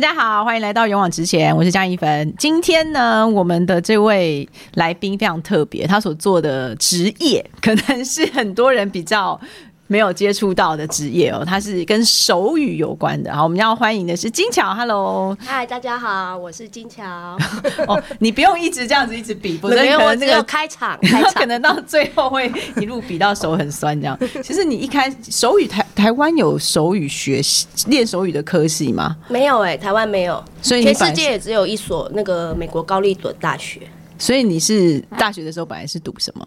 大家好，欢迎来到勇往直前，我是江一凡。今天呢，我们的这位来宾非常特别，他所做的职业可能是很多人比较。没有接触到的职业哦，它是跟手语有关的。好，我们要欢迎的是金桥，Hello，嗨，大家好，我是金桥。哦，你不用一直这样子一直比，不是，我这个开场，开场可能到最后会一路比到手很酸这样。其实你一开手语台台湾有手语学习练手语的科系吗？没有哎，台湾没有，所以全世界也只有一所那个美国高丽顿大学。所以你是大学的时候本来是读什么？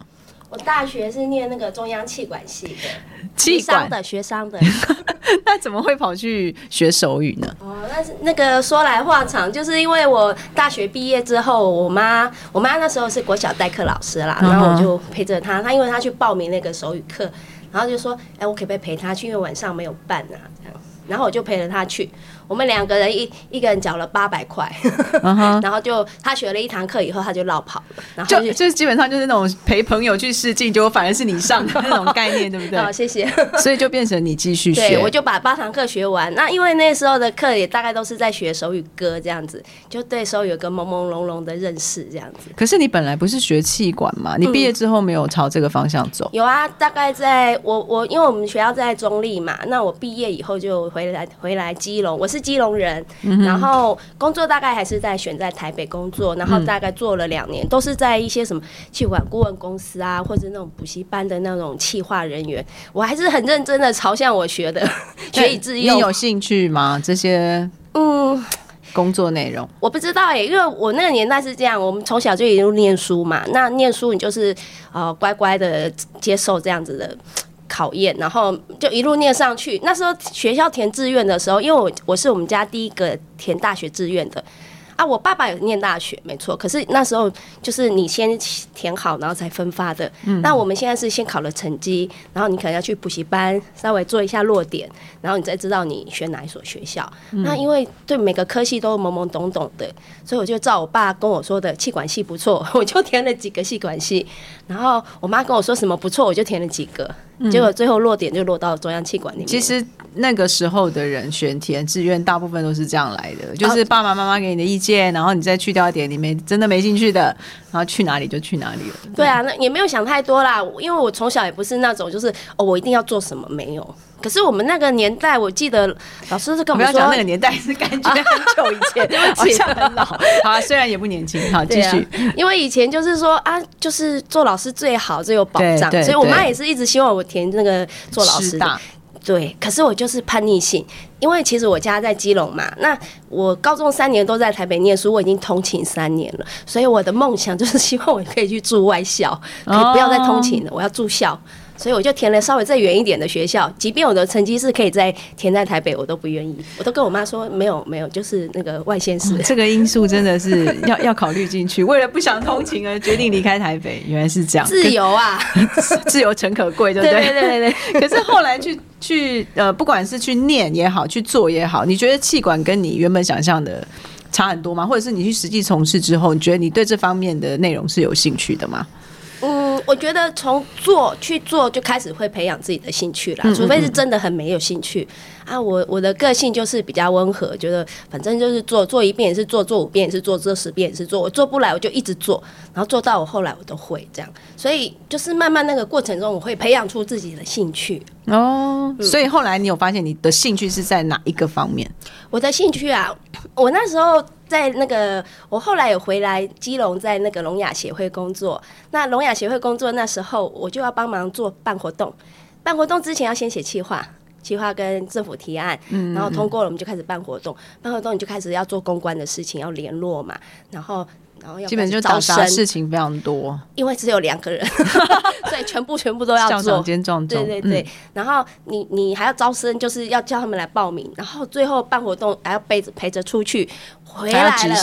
我大学是念那个中央气管系的，气商的学商的，那怎么会跑去学手语呢？哦，那是那个说来话长，就是因为我大学毕业之后，我妈我妈那时候是国小代课老师啦，然后我就陪着她，她因为她去报名那个手语课，然后就说，哎，我可不可以陪她去？因为晚上没有伴啊，这样，然后我就陪着她去。我们两个人一一个人缴了八百块，然后就他学了一堂课以后他就绕跑了，然后就就基本上就是那种陪朋友去试镜，结果反而是你上的那种概念，对不对？好，谢谢。所以就变成你继续学，我就把八堂课学完。那因为那时候的课也大概都是在学手语歌这样子，就对手语有个朦朦胧胧的认识这样子。可是你本来不是学气管嘛？你毕业之后没有朝这个方向走？有啊，大概在我我因为我们学校在中立嘛，那我毕业以后就回来回来基隆，我是基隆人。然后工作大概还是在选在台北工作，然后大概做了两年，都是在一些什么气管顾问公司啊，或者那种补习班的那种企划人员。我还是很认真的朝向我学的，学以致用。你有兴趣吗？这些嗯，工作内容我不知道哎，因为我那个年代是这样，我们从小就一路念书嘛。那念书你就是呃乖乖的接受这样子的。考验，然后就一路念上去。那时候学校填志愿的时候，因为我我是我们家第一个填大学志愿的。啊，我爸爸有念大学，没错。可是那时候就是你先填好，然后才分发的。那我们现在是先考了成绩，然后你可能要去补习班稍微做一下落点，然后你再知道你选哪一所学校。那因为对每个科系都懵懵懂懂的，所以我就照我爸跟我说的，气管系不错，我就填了几个气管系。然后我妈跟我说什么不错，我就填了几个。结果最后落点就落到中央气管里面。其实那个时候的人选填志愿，大部分都是这样来的，就是爸爸妈妈给你的意见，然后你再去掉一点你没真的没兴趣的，然后去哪里就去哪里了。对啊，那也没有想太多啦，因为我从小也不是那种就是哦，我一定要做什么没有。可是我们那个年代，我记得老师是跟我们说，那个年代是感觉很久以前，好像很老。好，啊虽然也不年轻。好，继续。因为以前就是说啊，就是做老师最好，最有保障，所以我妈也是一直希望我填那个做老师。对，可是我就是叛逆性，因为其实我家在基隆嘛，那我高中三年都在台北念书，我已经通勤三年了，所以我的梦想就是希望我可以去住外校，可以不要再通勤了，我要住校。所以我就填了稍微再远一点的学校，即便我的成绩是可以在填在台北，我都不愿意。我都跟我妈说没有没有，就是那个外县市。这个因素真的是要要考虑进去。为了不想通勤而决定离开台北，原来是这样。自由啊，自由诚可贵，对不对？对对对对。可是后来去去呃，不管是去念也好，去做也好，你觉得气管跟你原本想象的差很多吗？或者是你去实际从事之后，你觉得你对这方面的内容是有兴趣的吗？嗯，我觉得从做去做就开始会培养自己的兴趣啦，除非是真的很没有兴趣啊。我我的个性就是比较温和，觉得反正就是做做一遍也是做，做五遍也是做，做十遍也是做。我做不来我就一直做，然后做到我后来我都会这样。所以就是慢慢那个过程中，我会培养出自己的兴趣哦。所以后来你有发现你的兴趣是在哪一个方面？我的兴趣啊，我那时候。在那个，我后来有回来基隆，在那个聋哑协会工作。那聋哑协会工作那时候，我就要帮忙做办活动。办活动之前要先写企划，企划跟政府提案，然后通过了，我们就开始办活动。办活动你就开始要做公关的事情，要联络嘛，然后。然后要基本就招生事情非常多，因为只有两个人，所以全部全部都要做。对对对，然后你你还要招生，就是要叫他们来报名，然后最后办活动还要背着陪着出去，回来了，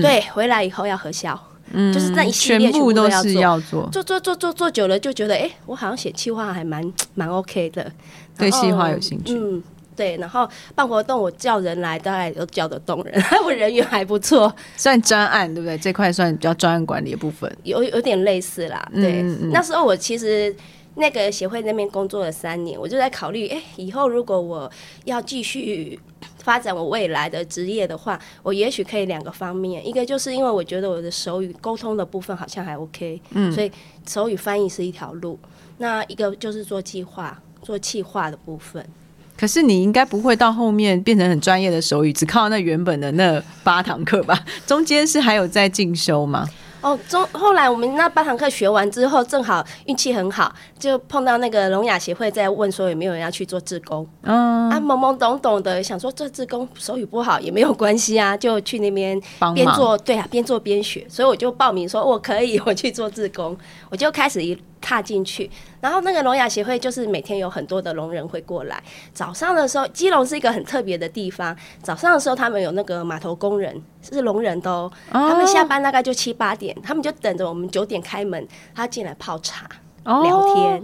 对，回来以后要核销，嗯，就是那一系列全部都是要做，做做做做做久了就觉得，哎，我好像写企划还蛮 蛮 OK 的，对企划有兴趣，嗯。对，然后办活动，我叫人来，大概都叫得动人，我人缘还不错。算专案对不对？这块算比较专案管理的部分，有有点类似啦。对，那时候我其实那个协会那边工作了三年，我就在考虑，哎，以后如果我要继续发展我未来的职业的话，我也许可以两个方面，一个就是因为我觉得我的手语沟通的部分好像还 OK，嗯，所以手语翻译是一条路。那一个就是做计划、做企划的部分。可是你应该不会到后面变成很专业的手语，只靠那原本的那八堂课吧？中间是还有在进修吗？哦，中后来我们那八堂课学完之后，正好运气很好，就碰到那个聋哑协会在问说有没有人要去做志工。嗯，啊，懵懵懂懂的想说做志工手语不好也没有关系啊，就去那边边做对啊，边做边学，所以我就报名说我可以我去做志工，我就开始一。踏进去，然后那个聋哑协会就是每天有很多的聋人会过来。早上的时候，基隆是一个很特别的地方。早上的时候，他们有那个码头工人是聋人都，他们下班大概就七八点，他们就等着我们九点开门，他进来泡茶聊天。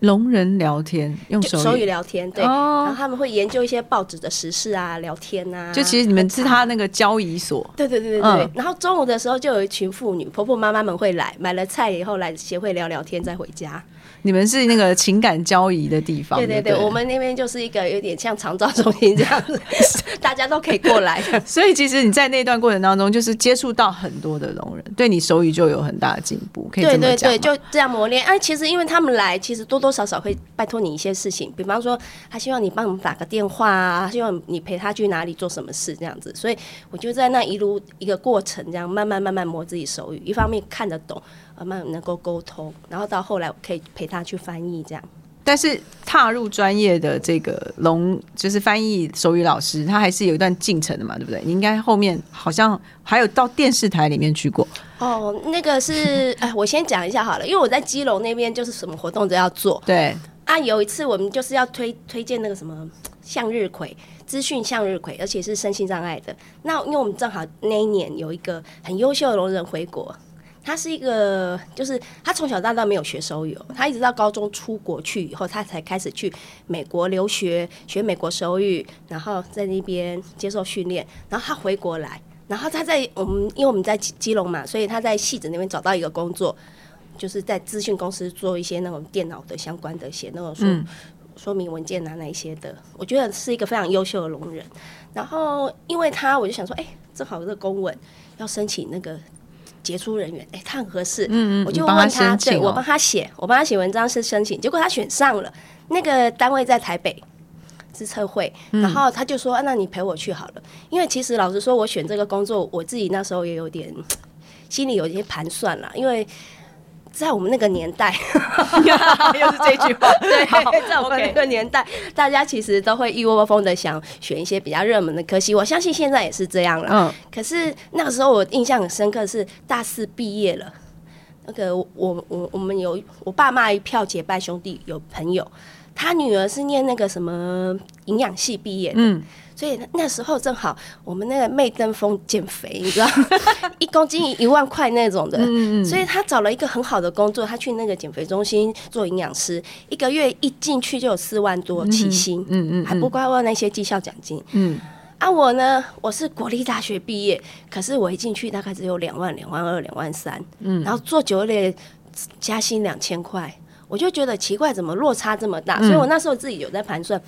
聋人聊天用手语聊天，对，然后他们会研究一些报纸的时事啊，聊天啊。就其实你们是他那个交易所，对对对对对。然后中午的时候就有一群妇女婆婆妈妈们会来，买了菜以后来协会聊聊天，再回家。你们是那个情感交易的地方，对对对，我们那边就是一个有点像长照中心这样子，大家都可以过来。所以其实你在那段过程当中，就是接触到很多的聋人，对你手语就有很大的进步，可以。对对对，就这样磨练。哎，其实因为他们来，其实多多少少会拜托你一些事情，比方说他希望你帮我们打个电话啊，希望你陪他去哪里做什么事这样子。所以我就在那一路一个过程，这样慢慢慢慢磨自己手语，一方面看得懂。慢慢能够沟通，然后到后来我可以陪他去翻译这样。但是踏入专业的这个龙，就是翻译手语老师，他还是有一段进程的嘛，对不对？你应该后面好像还有到电视台里面去过。哦，那个是 哎，我先讲一下好了，因为我在基隆那边就是什么活动都要做。对啊，有一次我们就是要推推荐那个什么向日葵资讯向日葵，而且是身心障碍的。那因为我们正好那一年有一个很优秀的聋人回国。他是一个，就是他从小到大没有学手语，他一直到高中出国去以后，他才开始去美国留学，学美国手语，然后在那边接受训练，然后他回国来，然后他在我们，因为我们在基隆嘛，所以他在戏子那边找到一个工作，就是在资讯公司做一些那种电脑的相关的，写那种说说明文件啊那一些的，我觉得是一个非常优秀的聋人。然后因为他，我就想说，哎，正好这个公文要申请那个。杰出人员，哎，他很合适，嗯嗯，我就问他，对我帮他写，我帮他写文章是申请，结果他选上了，那个单位在台北，是测会，然后他就说，那你陪我去好了，因为其实老实说，我选这个工作，我自己那时候也有点 心里有一些盘算了，因为。在我们那个年代，又是这句话。对，在我们那个年代，大家其实都会一窝蜂的想选一些比较热门的科系。我相信现在也是这样了。嗯。可是那个时候我印象很深刻，是大四毕业了，那个我我我们有我爸妈一票结拜兄弟有朋友，他女儿是念那个什么营养系毕业的。所以那时候正好我们那个妹登峰减肥，你知道，一公斤一万块那种的，所以他找了一个很好的工作，他去那个减肥中心做营养师，一个月一进去就有四万多起薪，嗯嗯，还不包括那些绩效奖金，嗯，啊我呢，我是国立大学毕业，可是我一进去大概只有两万、两万二、两万三，嗯，然后做久了加薪两千块，我就觉得奇怪，怎么落差这么大？所以我那时候自己有在盘算，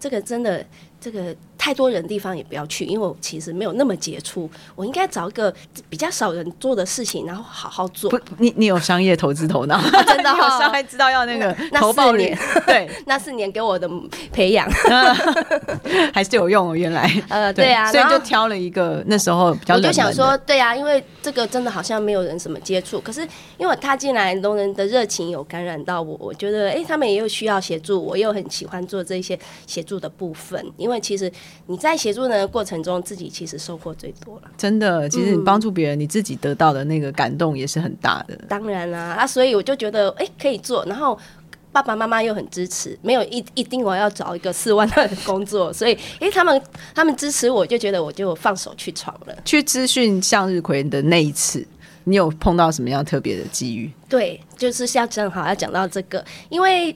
这个真的。这个太多人的地方也不要去，因为我其实没有那么杰出。我应该找一个比较少人做的事情，然后好好做。不，你你有商业投资头脑，真的 有商业知道要那个投报年，对，那四年给我的培养还是有用哦。原来，呃，对啊，所以就挑了一个那时候比较。我就想说，对啊，因为这个真的好像没有人什么接触。可是因为我踏进来，龙人的热情有感染到我，我觉得哎，他们也有需要协助，我又很喜欢做这些协助的部分，因为。其实你在协助人的过程中，自己其实收获最多了。真的，其实你帮助别人，你自己得到的那个感动也是很大的。当然啦，啊，所以我就觉得，哎，可以做。然后爸爸妈妈又很支持，没有一一定我要找一个四万的工作，所以，哎，他们他们支持我，就觉得我就放手去闯了。去资讯向日葵的那一次，你有碰到什么样特别的机遇？对，就是像正好要讲到这个，因为。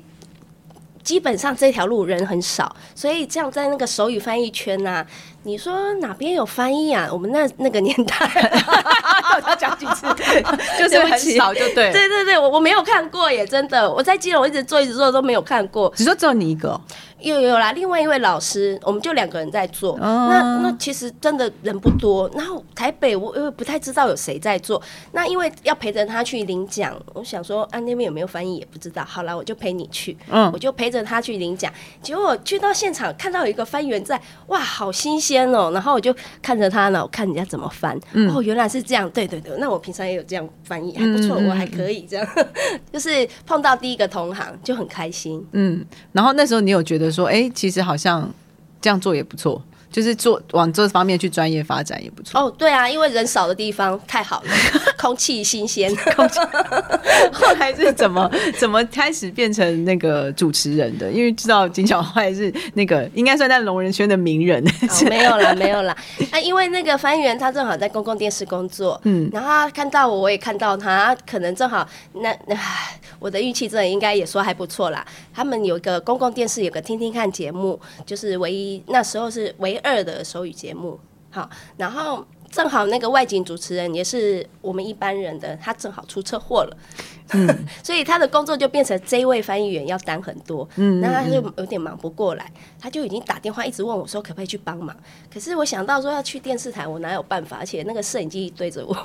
基本上这条路人很少，所以这样在那个手语翻译圈呐，你说哪边有翻译啊？我们那那个年代，要讲几次，就是很少，就对。对对对，我我没有看过耶，真的。我在基隆一直做一直做都没有看过。你说只有你一个。有有啦，另外一位老师，我们就两个人在做。那那其实真的人不多。然后台北我因为不太知道有谁在做。那因为要陪着他去领奖，我想说啊那边有没有翻译也不知道。好了，我就陪你去。嗯，我就陪着他去领奖。结果去到现场看到有一个翻译员在，哇，好新鲜哦。然后我就看着他呢，我看人家怎么翻。哦，原来是这样。对对对，那我平常也有这样翻译，还不错，我还可以这样。就是碰到第一个同行就很开心。嗯，然后那时候你有觉得？说哎，其实好像这样做也不错。就是做往这方面去专业发展也不错哦。对啊，因为人少的地方太好了，空气新鲜。空气。后来是怎么怎么开始变成那个主持人的？因为知道金小坏是那个应该算在龙人圈的名人。没有啦，没有啦。啊，因为那个翻译员他正好在公共电视工作，嗯，然后他看到我，我也看到他，可能正好那那我的运气真的应该也说还不错啦。他们有一个公共电视有个听听看节目，就是唯一那时候是唯。二的手语节目，好，然后正好那个外景主持人也是我们一般人的，他正好出车祸了，嗯，所以他的工作就变成这位翻译员要担很多，嗯，那他就有点忙不过来，他就已经打电话一直问我说可不可以去帮忙，可是我想到说要去电视台，我哪有办法，而且那个摄影机对着我，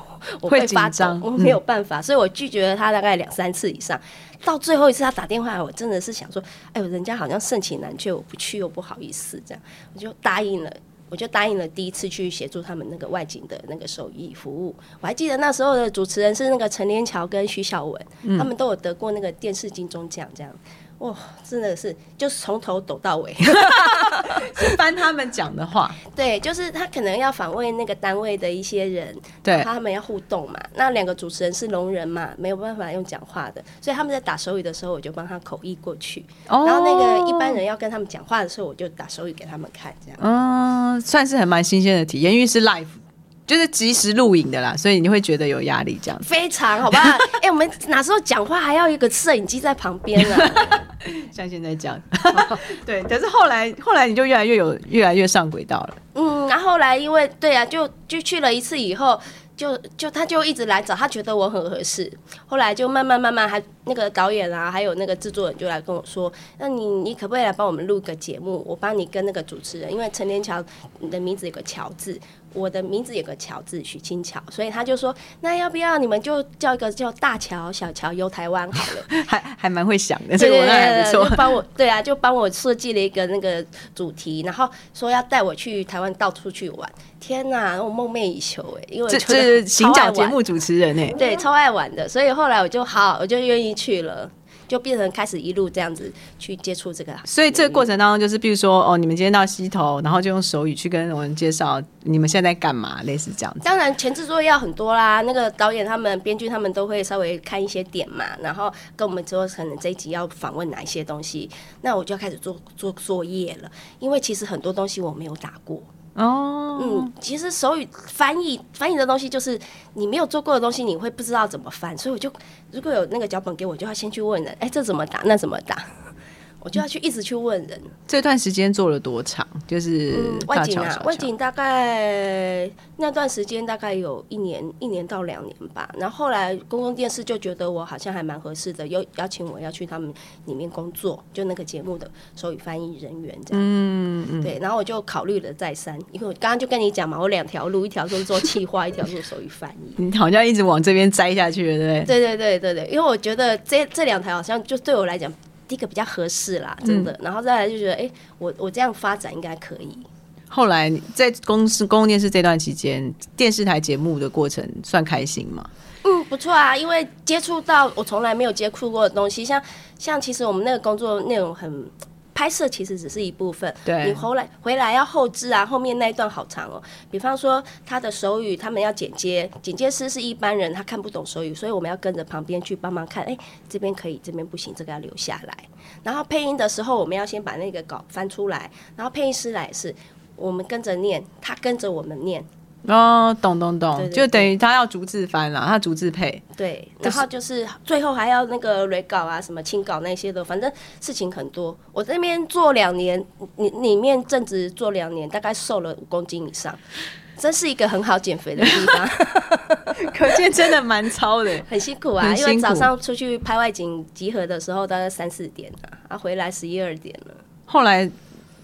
我会发张，我没有办法，所以我拒绝了他大概两三次以上，到最后一次他打电话，我真的是想说，哎呦，人家好像盛情难却，我不去又不好意思，这样。我就答应了。我就答应了第一次去协助他们那个外景的那个手艺服务。我还记得那时候的主持人是那个陈连桥跟徐小文，他们都有得过那个电视金钟奖，这样。哇，真的是就是从头抖到尾，是翻他们讲的话。对，就是他可能要访问那个单位的一些人，对，他们要互动嘛。那两个主持人是聋人嘛，没有办法用讲话的，所以他们在打手语的时候，我就帮他口译过去。哦。然后那个一般人要跟他们讲话的时候，我就打手语给他们看，这样。嗯，算是很蛮新鲜的体验，因为是 live。就是即时录影的啦，所以你会觉得有压力这样。非常好吧？哎，我们哪时候讲话还要一个摄影机在旁边呢？像现在这样。对，可是后来后来你就越来越有越来越上轨道了。嗯，然后来因为对啊，就就去了一次以后。就就他就一直来找，他觉得我很合适。后来就慢慢慢慢，还那个导演啊，还有那个制作人就来跟我说：“那你你可不可以来帮我们录个节目？我帮你跟那个主持人，因为陈连桥你的名字有个乔字，我的名字有个乔字，许清乔，所以他就说：那要不要你们就叫一个叫大乔、小乔游台湾好了？还还蛮会想的，这个我还不错。帮我对啊，就帮我设计了一个那个主题，然后说要带我去台湾到处去玩。天呐，我梦寐以求哎，因为这是寻找节目主持人哎，对，超爱玩的，所以后来我就好，我就愿意去了，就变成开始一路这样子去接触这个。所以这个过程当中，就是比如说哦，你们今天到溪头，然后就用手语去跟我们介绍你们现在干嘛，类似这样子。当然前置作业要很多啦，那个导演他们、编剧他们都会稍微看一些点嘛，然后跟我们说可能这一集要访问哪一些东西，那我就要开始做做作业了，因为其实很多东西我没有打过。哦，嗯，其实手语翻译翻译的东西就是你没有做过的东西，你会不知道怎么翻，所以我就如果有那个脚本给我，就要先去问人，哎，这怎么打？那怎么打？我就要去一直去问人。这段时间做了多长？就是外景啊，外景大概那段时间大概有一年，一年到两年吧。然后后来公共电视就觉得我好像还蛮合适的，又邀请我要去他们里面工作，就那个节目的手语翻译人员这样。嗯嗯。对，然后我就考虑了再三，因为我刚刚就跟你讲嘛，我两条路，一条是做企划，一条做手语翻译。你好像一直往这边栽下去了，对不对？对对对对对，因为我觉得这这两台好像就对我来讲。第一个比较合适啦，真的，然后再来就觉得，哎，我我这样发展应该可以。后来在公司公共电视这段期间，电视台节目的过程算开心吗？嗯，不错啊，因为接触到我从来没有接触过的东西，像像其实我们那个工作内容很。拍摄其实只是一部分，对你回来回来要后置啊，后面那一段好长哦。比方说他的手语，他们要剪接，剪接师是一般人，他看不懂手语，所以我们要跟着旁边去帮忙看，哎，这边可以，这边不行，这个要留下来。然后配音的时候，我们要先把那个稿翻出来，然后配音师来是，我们跟着念，他跟着我们念。哦，懂懂懂，对对就等于他要逐字翻了，他逐字配。对，然后就是最后还要那个蕊稿啊，什么清稿那些的，反正事情很多。我这边做两年，里里面正职做两年，大概瘦了五公斤以上，真是一个很好减肥的地方，可见真的蛮超的。很辛苦啊。辛苦因为早上出去拍外景集合的时候，大概三四点啊，啊回来十一二点了。后来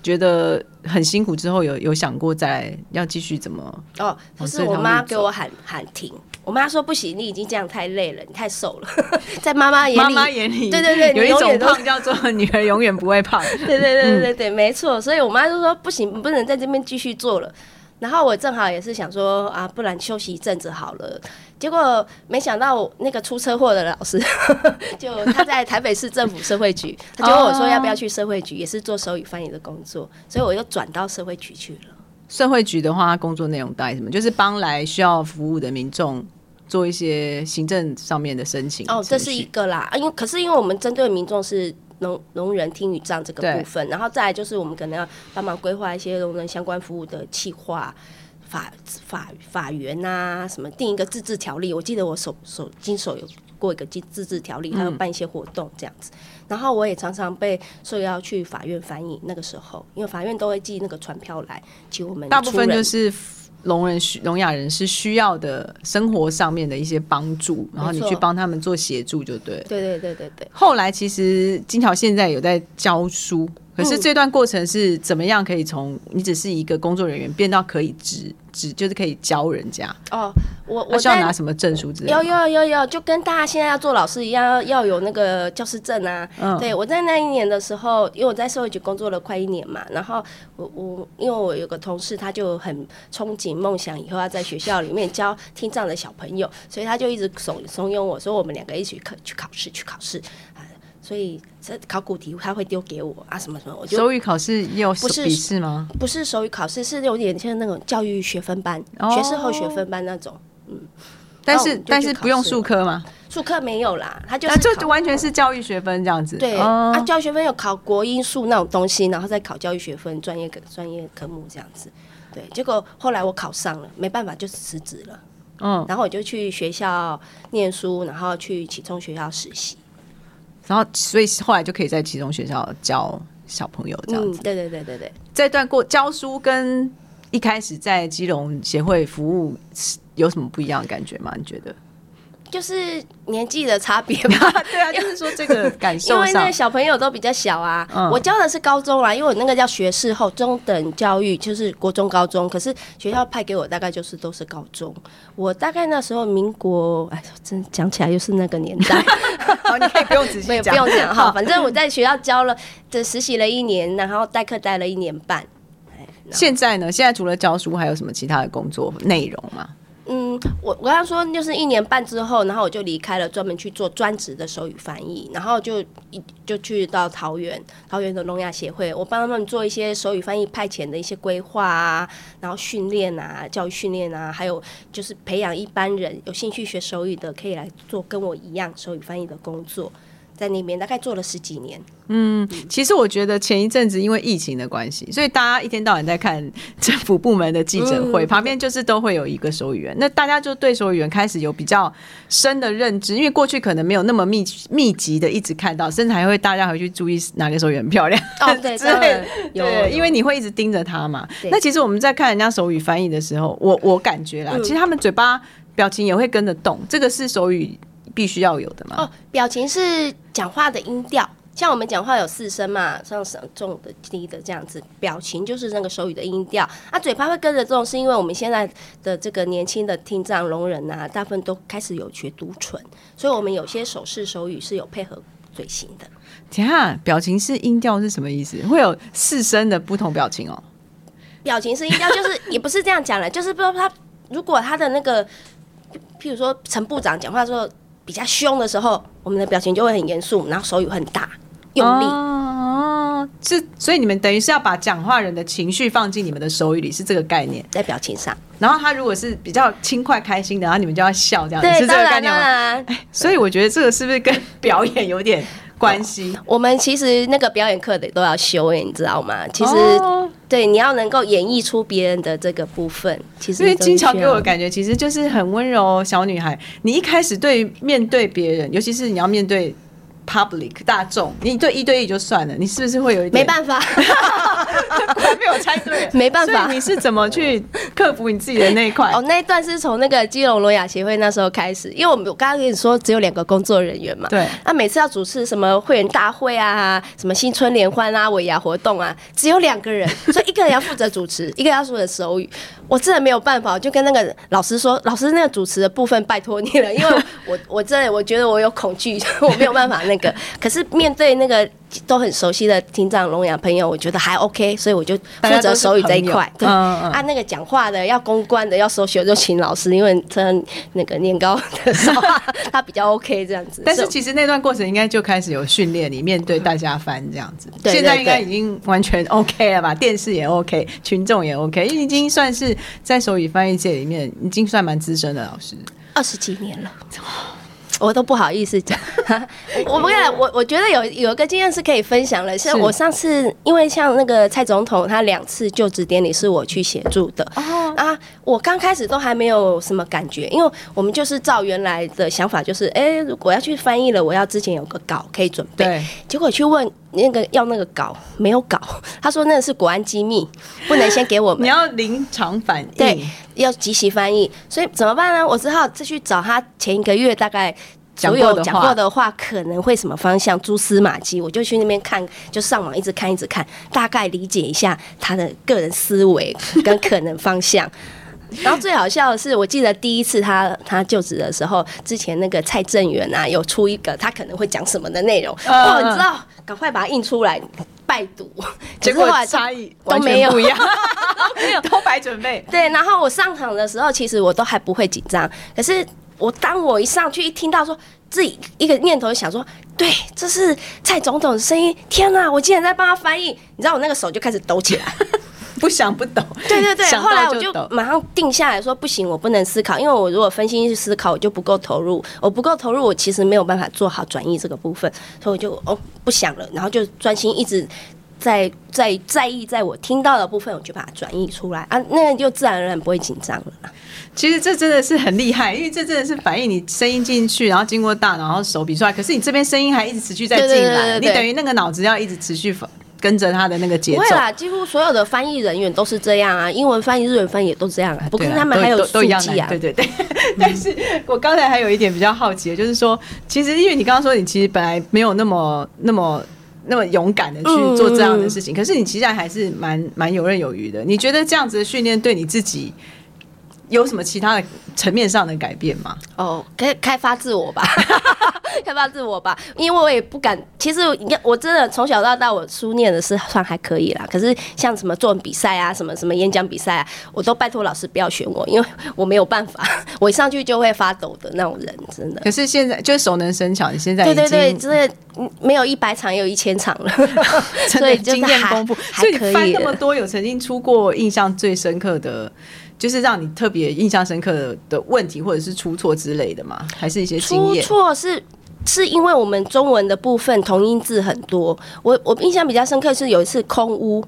觉得很辛苦之后，有有想过再要继续怎么？哦，就是我妈给我喊喊停，我妈说不行，你已经这样太累了，你太瘦了，在妈妈眼里，妈妈眼里，对对对有一种胖叫做女儿永远不会胖。对对对对对对，没错。所以我妈就说不行，不能在这边继续做了。然后我正好也是想说啊，不然休息一阵子好了。结果没想到那个出车祸的老师，就他在台北市政府社会局，他就问我说要不要去社会局，也是做手语翻译的工作，所以我又转到社会局去了。社会局的话，工作内容大概什么？就是帮来需要服务的民众做一些行政上面的申请。哦，这是一个啦，啊因为可是因为我们针对的民众是聋聋人听语障这个部分，然后再来就是我们可能要帮忙规划一些聋人相关服务的企划。法法法源啊，什么定一个自治条例？我记得我手手经手有过一个自自治条例，还有办一些活动这样子。然后我也常常被受邀去法院翻译，那个时候因为法院都会寄那个传票来，请我们大部分就是聋人需聋哑人是需要的生活上面的一些帮助，然后你去帮他们做协助就对。对对对对对。后来其实金桥现在有在教书，可是嗯这段过程是怎么样可以从你只是一个工作人员变到可以指指就是可以教人家？哦，我我需要拿什么证书之类有的吗？有有有，就跟大家现在要做老师一样，要要有那个教师证啊。嗯对我在那一年的时候，因为我在社会局工作了快一年嘛，然后我我因为我有个同事，他就很憧憬梦想以后要在学校里面教听障的小朋友，所以他就一直怂怂恿我说，我们两个一起去考去考试去考试啊。所以这考古题他会丢给我啊，什么什么，我就手语考试也有不是笔试吗？不是手语考试，是有点像那种教育学分班、哦学士后学分班那种。但是但是不用去考试术科吗？术科没有啦，他就那是考就完全是教育学分这样子。对、哦啊，教育学分有考国英数那种东西，然后再考教育学分专业科专业科目这样子。对，结果后来我考上了，没办法就辞职了。嗯，然后我就去学校念书，然后去启聪学校实习。然后所以后来就可以在启聪学校教小朋友这样嗯，子。对对对对对。这段过教书跟一开始在基隆协会服务有什么不一样的感觉吗？你觉得？就是年纪的差别吧，对啊，就是说这个感因受上为那个，小朋友都比较小啊。嗯我教的是高中啊，因为我那个叫学士后中等教育，就是国中、高中。可是学校派给我大概就是都是高中。我大概那时候民国，哎，真讲起来又是那个年代。好，你可以不用仔细 讲不用讲哈，反正我在学校教了，这实习了一年，然后代课待了一年半。现在呢？现在除了教书，还有什么其他的工作内容吗？嗯，我我刚刚说就是一年半之后，然后我就离开了，专门去做专职的手语翻译，然后就一就去到桃园，桃园的聋哑协会，我帮他们做一些手语翻译派遣的一些规划啊，然后训练啊，教育训练啊，还有就是培养一般人有兴趣学手语的，可以来做跟我一样手语翻译的工作，在那边大概做了十几年。嗯其实我觉得前一阵子因为疫情的关系，所以大家一天到晚在看政府部门的记者会，嗯旁边就是都会有一个手语员。那大家就对手语员开始有比较深的认知，因为过去可能没有那么密密集的一直看到，甚至还会大家回去注意哪个手语员漂亮。哦，对，对，因为你会一直盯着他嘛。那其实我们在看人家手语翻译的时候，我我感觉啦，嗯其实他们嘴巴表情也会跟着动，这个是手语必须要有的嘛。哦，表情是讲话的音调，像我们讲话有四声嘛，上升重的低的这样子，表情就是那个手语的音调。啊，嘴巴会跟着动，是因为我们现在的这个年轻的听障聋人啊，大部分都开始有学读唇，所以我们有些手势手语是有配合嘴型的。等一下，表情是音调是什么意思？会有四声的不同表情哦。表情是音调，就是 也不是这样讲了，就是不知道他如果他的那个，譬如说陈部长讲话的时候比较凶的时候，我们的表情就会很严肃，然后手语很大用力。哦，是，所以你们等于是要把讲话人的情绪放进你们的手语里，是这个概念。在表情上，然后他如果是比较轻快开心的，然后你们就要笑，这样子，是这个概念吗？所以我觉得这个是不是跟表演有点关系？我们其实那个表演课的都要修诶，你知道吗？其实哦对，你要能够演绎出别人的这个部分。其实因为金桥给我的，感觉其实就是很温柔小女孩。你一开始对面对别人，尤其是你要面对 public 大众，你对一对一就算了，你是不是会有一点没办法，果然被我猜对，没办法。你是怎么去克服你自己的那一块？哦，那一段是从那个基隆聋哑协会那时候开始，因为我们我刚刚跟你说只有两个工作人员嘛，对。那每次要主持什么会员大会啊，什么新春联欢啊、尾牙活动啊，只有两个人，所以一个人要负责主持，一个要负责手语。我真的没有办法，就跟那个老师说，老师那个主持的部分拜托你了，因为我我真的我觉得我有恐惧，我没有办法那个。可是面对那个都很熟悉的听障聋哑朋友，我觉得还 OK，所以我就负责手语这一块。对，嗯嗯嗯啊，那个讲话的要公关的要收学就请老师，因为他那个年糕的时候 他比较 OK 这样子。但是其实那段过程应该就开始有训练你面对大家翻这样子，对对现在应该已经完全 OK 了吧？电视也 OK，群众也 OK，因为已经算是在手语翻译界里面已经算蛮资深的老师。二十几年了。我都不好意思讲，我 我不敢，我我觉得有有一个经验是可以分享的，是是。我上次因为像那个蔡总统他两次就职典礼是我去协助的，哦，啊，我刚开始都还没有什么感觉，因为我们就是照原来的想法，就是哎、如果要去翻译了，我要之前有个稿可以准备。结果去问那个要那个稿，没有稿，他说那个是国安机密，不能先给我们你。要临场反应，对，要即席翻译，所以怎么办呢？我只好再去找他前一个月大概所有讲过的话可能会什么方向，蛛丝马迹，我就去那边看，就上网一直看一直看，大概理解一下他的个人思维跟可能方向。然后最好笑的是，我记得第一次他他就职的时候，之前那个蔡正元啊有出一个他可能会讲什么的内容，嗯哦，嗯你知道，赶快把它印出来拜读，结果差异都完没有。全不一样，没有都白准备。对，然后我上场的时候，其实我都还不会紧张，可是我当我一上去一听到说自己一个念头想说，对，这是蔡总统的声音，天哪，我竟然在帮他翻译，你知道我那个手就开始抖起来。不想不懂，对对对，后来我就马上定下来说，不行，我不能思考，因为我如果分心去思考，我就不够投入，我不够投入，我其实没有办法做好转移这个部分，所以我就哦不想了，然后就专心一直。在在在意，在我听到的部分，我就把它转译出来啊，那就自然而然不会紧张了啦。其实这真的是很厉害，因为这真的是反映你声音进去，然后经过大脑，然后手比出来。可是你这边声音还一直持续在进来，你等于那个脑子要一直持续跟着他的那个节奏。不会啦，几乎所有的翻译人员都是这样啊，英文翻译、日文翻译也都这样啊。不过对啊他们还有速都一样记啊，对对对。但是我刚才还有一点比较好奇的，就是说，其实因为你刚刚说你其实本来没有那么那么。那么勇敢的去做这样的事情，可是你其实还是蛮蛮游刃有余的。你觉得这样子的训练对你自己有什么其他的层面上的改变吗？哦，开开发自我吧，开发自我吧，因为我也不敢。其实你看，我真的从小到大，我书念的是算还可以啦。可是像什么作文比赛啊，什么什么演讲比赛啊，我都拜托老师不要选我，因为我没有办法，我一上去就会发抖的那种人，真的。可是现在就是熟能生巧，你现在对对对，真的嗯没有一百场，也有一千场了，所以经验丰富，还所以翻可以了。那么多，有曾经出过印象最深刻的，就是让你特别印象深刻的的问题，或者是出错之类的吗？还是一些经验出？错是是因为我们中文的部分同音字很多，我我印象比较深刻是有一次空屋。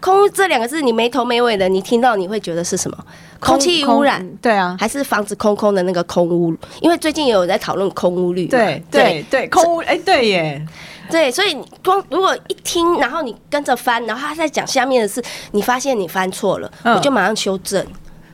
空屋这两个字，你没头没尾的，你听到你会觉得是什么？空气污染，对啊，还是房子空空的那个空屋？因为最近也有在讨论空屋率。对对对，空屋，哎，对耶，对，所以你光如果一听，然后你跟着翻，然后他在讲下面的事，你发现你翻错了，嗯我就马上修正。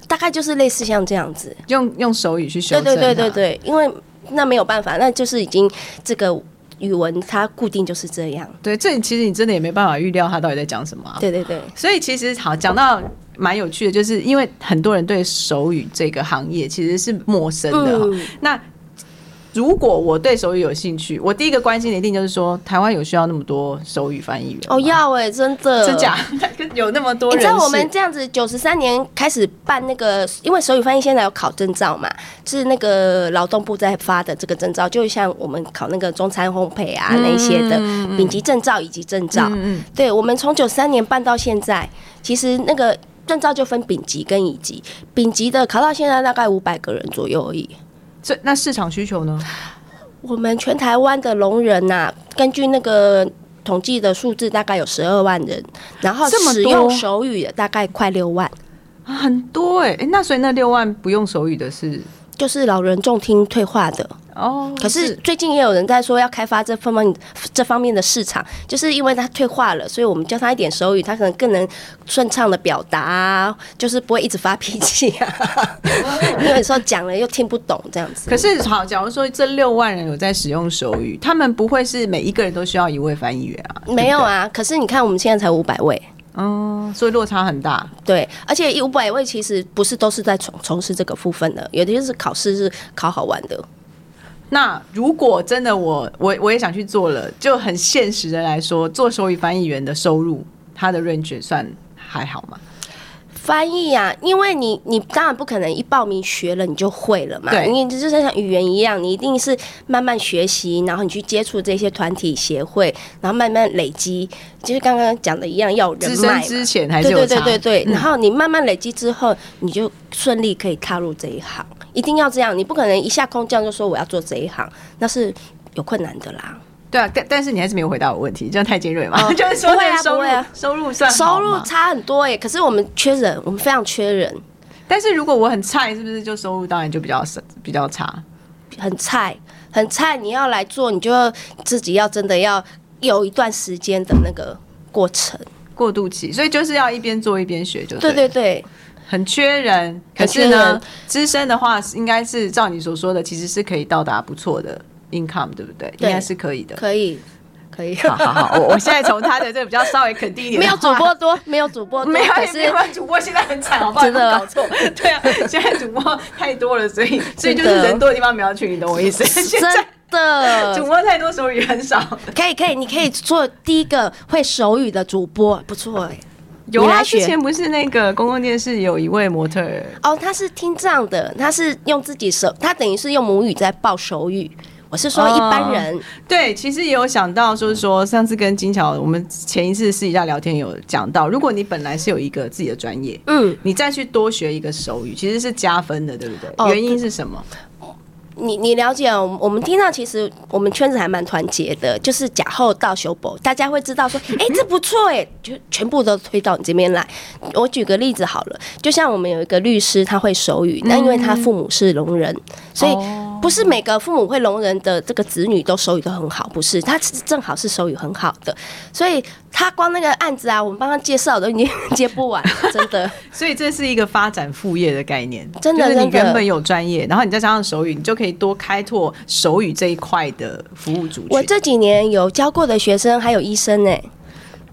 大概就是类似像这样子。用用手语去修正，对对对对，对，因为那没有办法，那就是已经这个语文它固定就是这样。对，这其实你真的也没办法预料他到底在讲什么啊。对对对，所以其实好讲到蛮有趣的，就是因为很多人对手语这个行业其实是陌生的那如果我对手语有兴趣，我第一个关心的一定就是说，台湾有需要那么多手语翻译员吗哦，要哎、真的，真假？有那么多人？你知道我们这样子九十三年开始办那个，因为手语翻译现在有考证照嘛，是那个劳动部在发的这个证照，就像我们考那个中餐烘焙啊那些的丙级证照以及证照。嗯嗯，对，我们从九三年办到现在，其实那个证照就分丙级跟乙级，丙级的考到现在大概五百个人左右而已。这那市场需求呢？我们全台湾的聋人呐、根据那个统计的数字大概有十二万人，然后使用手语的大概快六万，啊很多哎、诶那所以那六万不用手语的是就是老人重听退化的。哦，可是最近也有人在说要开发这方面这方面的市场，就是因为他退化了，所以我们教他一点手语，他可能更能顺畅的表达啊，就是不会一直发脾气啊。因为有时候讲了又听不懂这样子。可是好，假如说这六万人有在使用手语，他们不会是每一个人都需要一位翻译员啊？没有啊，可是你看我们现在才五百位，嗯，所以落差很大。对，而且五百位其实不是都是在从从事这个部分的，有的就是考试是考好玩的。那如果真的我我我也想去做了，就很现实的来说，做手语翻译员的收入，他的 range 算还好吗？翻译啊，因为你你当然不可能一报名学了你就会了嘛，对。因为这就像语言一样，你一定是慢慢学习，然后你去接触这些团体协会，然后慢慢累积，就是刚刚讲的一样，要人脉之前还是对对。对对然后你慢慢累积之后，你就顺利可以踏入这一行，一定要这样，你不可能一下空降就说我要做这一行，那是有困难的啦。对啊，但但是你还是没有回答我问题，这样太尖锐嘛？哦 就是说收入、收入算收入差很多耶，可是我们缺人，我们非常缺人，但是如果我很菜，是不是就收入当然就比较少，比较差？很菜，很菜，你要来做，你就要自己要真的要有一段时间的那个过程。过渡期，所以就是要一边做一边学就对对对对，很缺人。可是呢人，资深的话应该是照你所说的，其实是可以到达不错的 income，对不对？对应该是可以的。可以，可以。好好好，我我现在从他的这个比较稍微肯定一点的没有，主播多，没有主播多，没有，可没有主播现在很惨，好不好？真的对啊，现在主播太多了，所以所以就是人多的地方不要去，你懂我意思？现在真的 主播太多，手语很少。可以可以，你可以做第一个会手语的主播，不错哎。有啊，之前不是那个公共电视有一位模特儿，哦，他是听障的，他是用自己手，他等于是用母语在报手语。我是说一般人，对，其实也有想到，就是说上次跟金桥，我们前一次私底下聊天有讲到，如果你本来是有一个自己的专业，嗯，你再去多学一个手语，其实是加分的，对不对？哦原因是什么？你你了解我们，我们听到其实我们圈子还蛮团结的，就是假后到修博，大家会知道说，哎、这不错哎，就全部都推到你这边来。我举个例子好了，就像我们有一个律师，他会手语，那因为他父母是聋人，所以哦不是每个父母会聋人的这个子女都手语都很好，不是，他是正好是手语很好的，所以他光那个案子啊，我们帮他介绍都已经接不完，真的。所以这是一个发展副业的概念，真的就是你原本有专业，然后你再加上手语，你就可以多开拓手语这一块的服务族群。我这几年有教过的学生还有医生呢、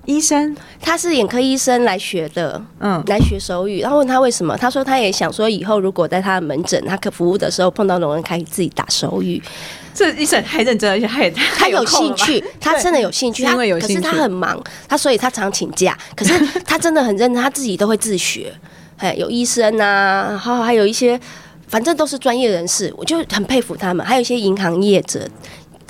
医生，他是眼科医生来学的，嗯，来学手语，然后问他为什么，他说他也想说以后如果在他的门诊，他可服务的时候碰到聋人，可以自己打手语。这医生太认真，而且他也他有兴趣，他真的有兴趣，是因为有他可是他很忙，他所以他常请假，可是他真的很认真，他自己都会自学。哎，有医生啊，然后还有一些，反正都是专业人士，我就很佩服他们。还有一些银行业者。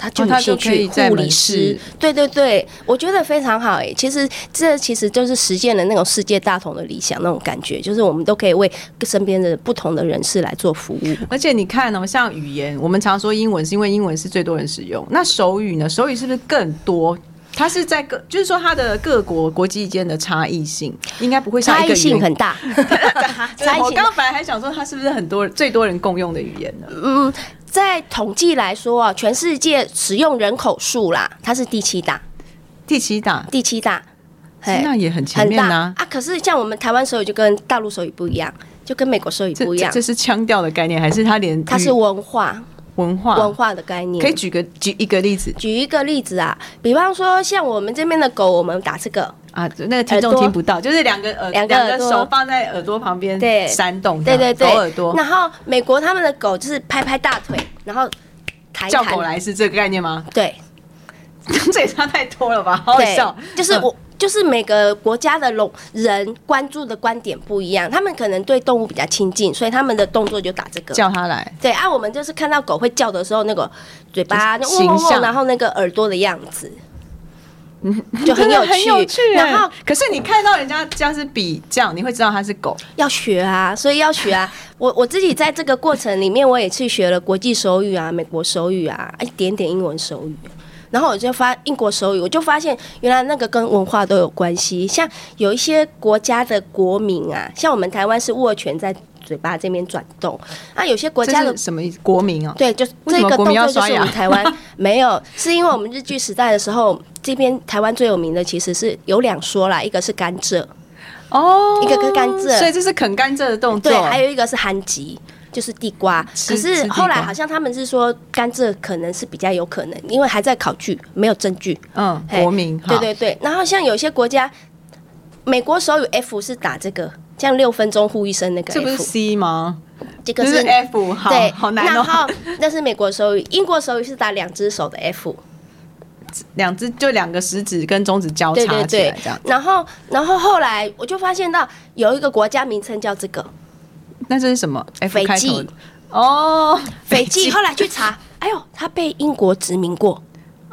他就可以在护理师，对对对，我觉得非常好哎、其实这其实就是实现了那种世界大同的理想那种感觉，就是我们都可以为身边的不同的人士来做服务。而且你看哦，像语言，我们常说英文是因为英文是最多人使用，那手语呢？手语是不是更多？它是在各，就是说它的各国国际间的差异性，应该不会像差性很大，我刚刚本来还想说，它是不是很多最多人共用的语言呢？嗯，在统计来说啊，全世界使用人口数啦，它是第七大，第七大，第七大，嘿。那也很前很大。啊。可是像我们台湾手语就跟大陆手语不一样，就跟美国手语不一样。这，是腔调的概念，还是它连它是文化。文化？文化的概念。可以举个举一个例子。举一个例子啊，比方说像我们这边的狗，我们打这个，啊？那个听众听不到，就是两个耳两个手放在耳朵旁边，对扇动，对对对，狗耳朵。然后美国他们的狗就是拍拍大腿，然后抬抬狗来是这个概念吗？对 这也差太多了吧？好好对就是我。就是每个国家的龙人关注的观点不一样，他们可能对动物比较亲近，所以他们的动作就打这个。叫他来。对啊，我们就是看到狗会叫的时候，那个嘴巴形象嗡，然后那个耳朵的样子，就很有趣。很有趣耶。然后可是你看到人家这样是比较，你会知道它是狗。要学啊，所以要学啊。我我自己在这个过程里面，我也去学了国际手语啊、美国手语啊，一点点英文手语。然后我就发英国手语，我就发现原来那个跟文化都有关系。像有一些国家的国民啊，像我们台湾是握拳在嘴巴这边转动，那，有些国家的什么意思？国民哦，对，就是这个动作就是我们台湾 没有，是因为我们日剧时代的时候，这边台湾最有名的其实是有两说啦，一个是甘蔗，哦，一个跟甘蔗所以这是啃甘蔗的动作。对，还有一个是韩吉。就是地瓜，可是后来好像他们是说甘蔗可能是比较有可能，因为还在考据，没有证据。嗯，国民，好对对对，然后像有些国家，美国手语 F 是打这个，这样六分钟呼一声那个这不是 C 吗？这个就是 F，好对，好难哦。然后那是美国手语，英国手语是打两只手的 F。两只就两个食指跟中指交叉起来，这样。然后，然后后来我就发现到有一个国家名称叫这个那这是什么？F 斐济开头哦，斐济。后来去查，哎呦，它被英国殖民过，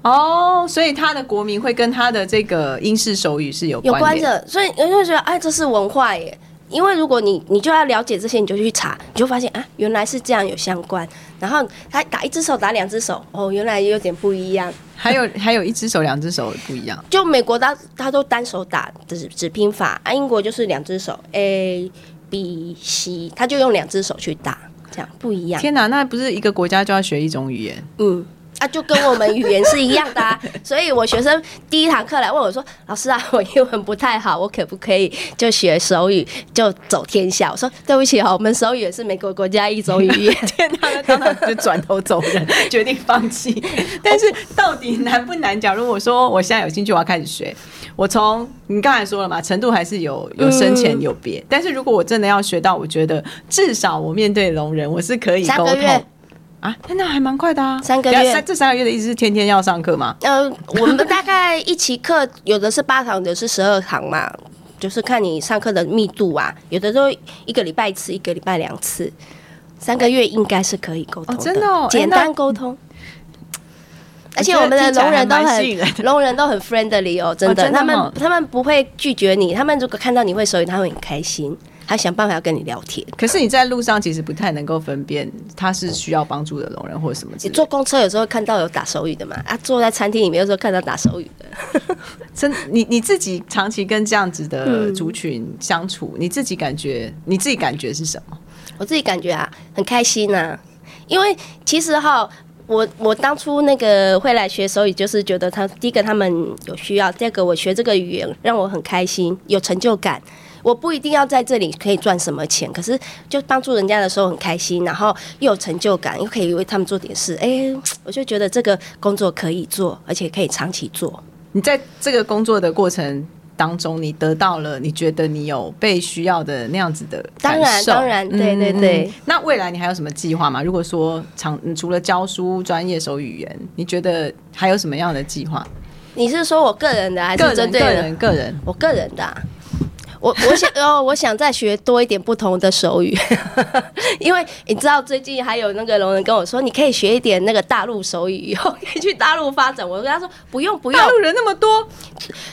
哦，所以他的国民会跟他的这个英式手语是有有关。的，所以人就觉得，哎，这是文化耶。因为如果你你就要了解这些，你就去查，你就发现啊，原来是这样有相关。然后他打一只手，打两只手，哦，原来有点不一样。还有还有一只手、两只手不一样。就美国他他都单手打指指拼法，啊，英国就是两只手 A B C，他就用两只手去打，这样不一样。天哪，那不是一个国家就要学一种语言？嗯，啊，就跟我们语言是一样的啊。所以我学生第一堂课来问我说：“老师啊，我英文不太好，我可不可以就学手语就走天下？”我说：“对不起啊，我们手语也是美国国家一种语言。天哪，那当然就转头走人，决定放弃。但是到底难不难？假如我说我现在有兴趣，我要开始学，我从你刚才说了嘛，程度还是有 有深浅有别。但是如果我真的要学到，我觉得至少我面对聋人，我是可以沟通啊。那还蛮快的啊，三个月。三这三个月的意思是天天要上课吗？呃，我们大概一期课有的是八堂，有的是十二堂嘛，就是看你上课的密度啊。有的都一个礼拜一次，一个礼拜两次，三个月应该是可以沟通哦真的简单沟通。而且我们的聋人都很 聋人都很 friendly 哦，真的，他真的吗们他们不会拒绝你，他们如果看到你会手语，他会很开心，他想办法要跟你聊天。可是你在路上其实不太能够分辨他是需要帮助的聋人或者什么。你坐公车有时候看到有打手语的嘛，啊，坐在餐厅里面有时候看到打手语的。真，你你自己长期跟这样子的嗯族群相处，你自己感觉你自己感觉是什么？我自己感觉啊，很开心呐、因为其实哈，我我当初那个会来学手语，就是觉得他第一个他们有需要，第二个我学这个语言让我很开心，有成就感。我不一定要在这里可以赚什么钱，可是就帮助人家的时候很开心，然后又有成就感，又可以为他们做点事。哎、我就觉得这个工作可以做，而且可以长期做。你在这个工作的过程当中，你得到了你觉得你有被需要的那样子的当然当然对对对那未来你还有什么计划吗？如果说长嗯除了教书专业手语言，你觉得还有什么样的计划？你是说我个人的，还个人个是针对人？人个人，我个人的啊、我我想哦，我想再学多一点不同的手语，因为你知道最近还有那个聋人跟我说，你可以学一点那个大陆手语，以后可以去大陆发展。我跟他说不用不用大，陆人那么多，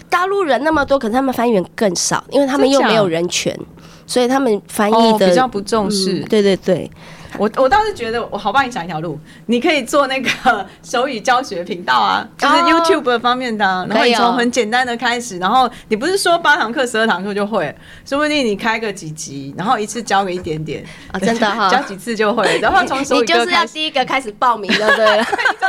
大陆人那么多，可是他们翻译员更少，因为他们又没有人权，所以他们翻哦译的、比较不重视。嗯对对对，我我倒是觉得，我好帮你想一条路，你可以做那个手语教学频道啊，就是哦 YouTube 方面的啊、然后你从很简单的开始，然后你不是说八堂课、十二堂课就会，说不定你开个几集，然后一次教个一点点，啊真的哈 教几次就会，然后从手你语就是要。第一个开始报名，对不对了？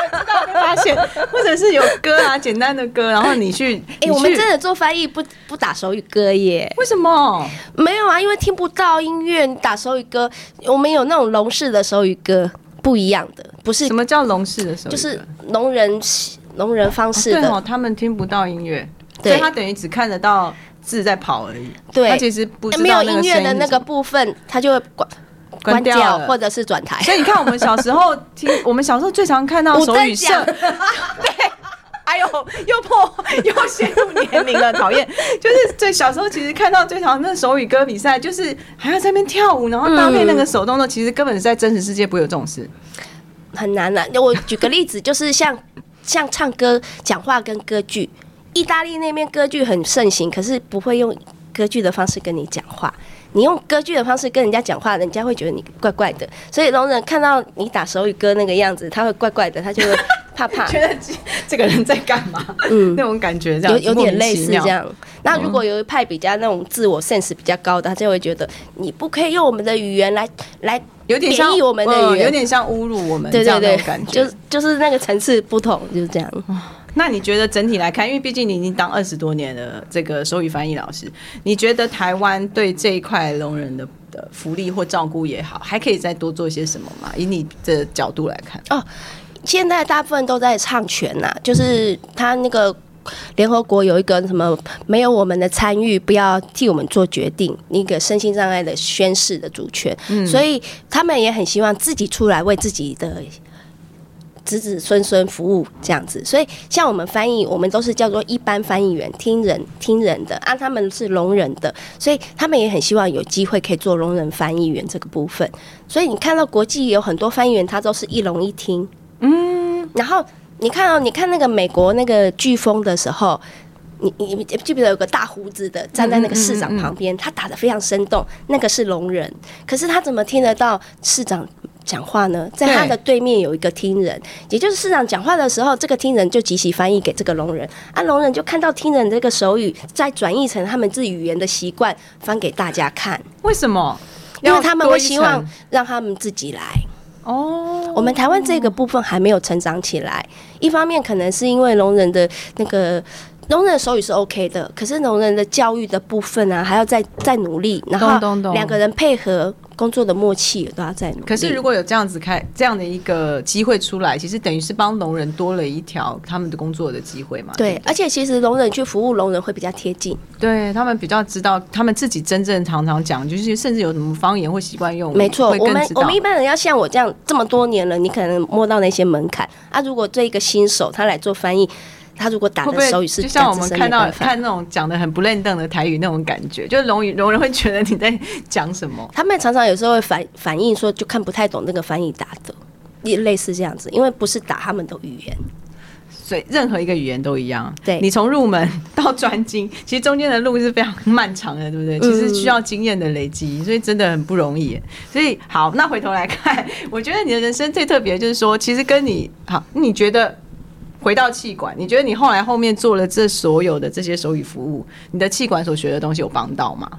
发现，或者是有歌啊，简单的歌，然后你去，哎、我们真的做翻译不不打手语歌耶。为什么？没有啊，因为听不到音乐，你打手语歌，我们有那种聋式的手语歌，不一样的，不是什么叫聋式的手语歌？就是聋人聋人方式的，对哦，他们听不到音乐，对所以他等于只看得到字在跑而已。对他其实不没有音乐的那个部分，他就会关关掉掉，或者是转台。所以你看，我们小时候听，我们小时候最常看到手语社，对，哎呦，又破又陷入年龄了，讨厌。就是最小时候其实看到最常那手语歌比赛，就是还要在那边跳舞，然后搭配那个手动作，其实根本是在真实世界不会有这种事。很难的、我举个例子，就是像 像唱歌、讲话跟歌剧，意大利那边歌剧很盛行，可是不会用歌剧的方式跟你讲话。你用歌剧的方式跟人家讲话，人家会觉得你怪怪的。所以聋人看到你打手语歌那个样子，他会怪怪的，他就会怕怕，觉得这这个人在干嘛？嗯，那种感觉这样有有点类似这样。那如果有一派比较那种自我 sense 比较高的，他就会觉得你不可以用我们的语言来来有点像我们的语言嗯有点像侮辱我们这对对对样的感，觉。就就是那个层次不同，就是这样。那你觉得整体来看，因为毕竟你已经当二十多年的这个手语翻译老师，你觉得台湾对这一块聋人的的福利或照顾也好，还可以再多做些什么吗？以你的角度来看，哦现在大部分都在唱权呐、就是他那个联合国有一个什么没有我们的参与，不要替我们做决定，一个身心障碍的宣誓的主权，所以他们也很希望自己出来为自己的。子子孙孙服务这样子，所以像我们翻译，我们都是叫做一般翻译员，听人听人的，啊，他们是聋人的，所以他们也很希望有机会可以做聋人翻译员这个部分。所以你看到国际有很多翻译员，他都是一聋一听，嗯，然后你看哦、你看那个美国那个飓风的时候。你你你记不记得有个大胡子的站在那个市长旁边，他打的非常生动，那个是聋人，可是他怎么听得到市长讲话呢？在他的对面有一个听人，也就是市长讲话的时候，这个听人就即时翻译给这个聋人，啊，聋人就看到听人这个手语，再转译成他们自己语言的习惯，翻给大家看，为什么？因为他们会希望让他们自己来。哦，我们台湾这个部分还没有成长起来，一方面可能是因为聋人的那个。聋人的手语是 OK 的，可是聋人的教育的部分啊，还要再再努力，然后两个人配合工作的默契都要再努力。可是如果有这样子开这样的一个机会出来，其实等于是帮聋人多了一条他们的工作的机会嘛。对，不而且其实聋人去服务聋人会比较贴近，对他们比较知道他们自己真正常常讲，就是甚至有什么方言或习惯用，没错。我们我们一般人要像我这样这么多年了，你可能摸到那些门槛啊。如果这一个新手他来做翻译，他如果打的手语是像我们看到看那种讲的很不认凳的台语那种感觉，就是聋语聋人会觉得你在讲什么？他们常常有时候会反反映说，就看不太懂那个翻译打的，也类似这样子，因为不是打他们的语言。所以任何一个语言都一样。对你从入门到专精，其实中间的路是非常漫长的，对不对？其实需要经验的累积，所以真的很不容易。所以好，那回头来看，我觉得你的人生最特别就是说，其实跟你好，你觉得。回到气管，你觉得你后来后面做了这所有的这些手语服务，你的气管所学的东西有帮到吗？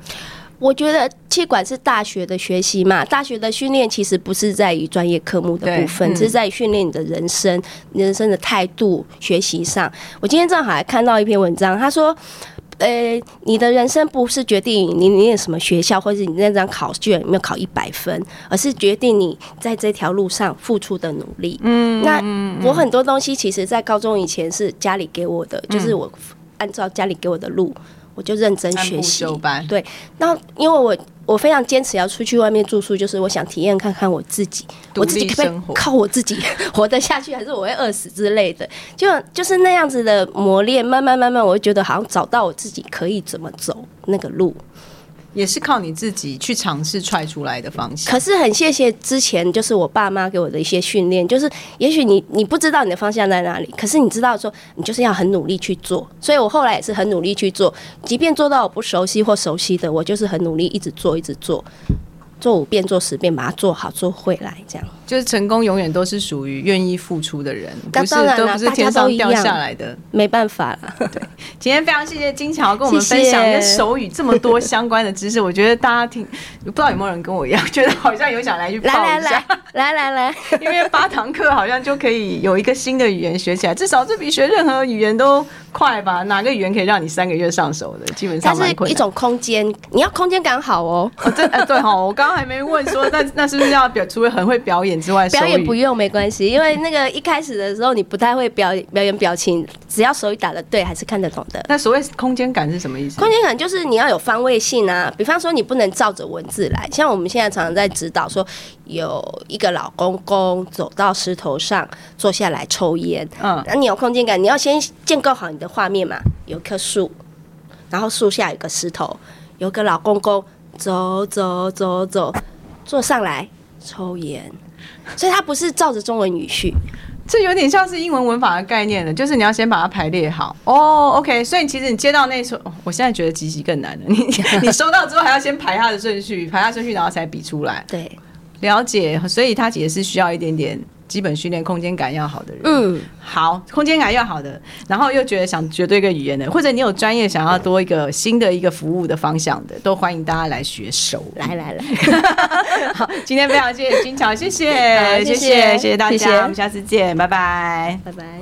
我觉得气管是大学的学习嘛，大学的训练其实不是在于专业科目的部分，嗯只是在于训练你的人生、人生的态度、学习上。我今天正好还看到一篇文章，他说。呃，你的人生不是决定你念什么学校，或者是你那张考卷有没有考一百分，而是决定你在这条路上付出的努力。嗯，那我很多东西其实，在高中以前是家里给我的，就是我按照家里给我的路，我就认真学习。对，那因为我我非常坚持要出去外面住宿，就是我想体验看看我自己，我自己可不可以靠我自己 活得下去，还是我会饿死之类的，就就是那样子的磨练，慢慢慢慢，我会觉得好像找到我自己可以怎么走那个路。也是靠你自己去尝试踹出来的方向。可是很谢谢之前就是我爸妈给我的一些训练，就是也许你你不知道你的方向在哪里，可是你知道说你就是要很努力去做，所以我后来也是很努力去做，即便做到我不熟悉或熟悉的，我就是很努力一直做一直做，做五遍做十遍把它做好做会来这样。就是成功永远都是属于愿意付出的人，不是都不是天上掉下来的。没办法了，今天非常谢谢金桥跟我们分享谢跟手语这么多相关的知识，我觉得大家听，不知道有没有人跟我一样，觉得好像有想来去报来来一下来，来来来，因为八堂课好像就可以有一个新的语言学起来，至少这比学任何语言都快吧？哪个语言可以让你三个月上手的？基本上蛮困难。是一种空间，你要空间感好哦。哦，这呃对哈，我刚刚还没问说，那那是不是要表除了很会表演之外，表演不用没关系，因为那个一开始的时候你不太会表演表演表情，只要手语打的对，还是看得懂的。那所谓空间感是什么意思？空间感就是你要有方位性啊，比方说你不能照着文字来，像我们现在常常在指导说，有一个老公公走到石头上坐下来抽烟，嗯，那你有空间感，你要先建构好你的画面嘛，有棵树，然后树下有个石头，有个老公公走走走走坐上来抽烟，所以它不是照着中文语序，这有点像是英文文法的概念了，就是你要先把它排列好。哦，OK，所以其实你接到那首，哦我现在觉得集集更难了。你 你收到之后还要先排它的顺序，排它顺序，然后才比出来。对。了解，所以他也是需要一点点基本训练，空间感要好的人。嗯，好，空间感要好的，然后又觉得想学对一个语言的，或者你有专业想要多一个新的一个服务的方向的，都欢迎大家来学手艺。来来来，好，今天非常谢谢金桥，谢谢，谢谢谢谢大家，我们下次见，拜拜。拜拜。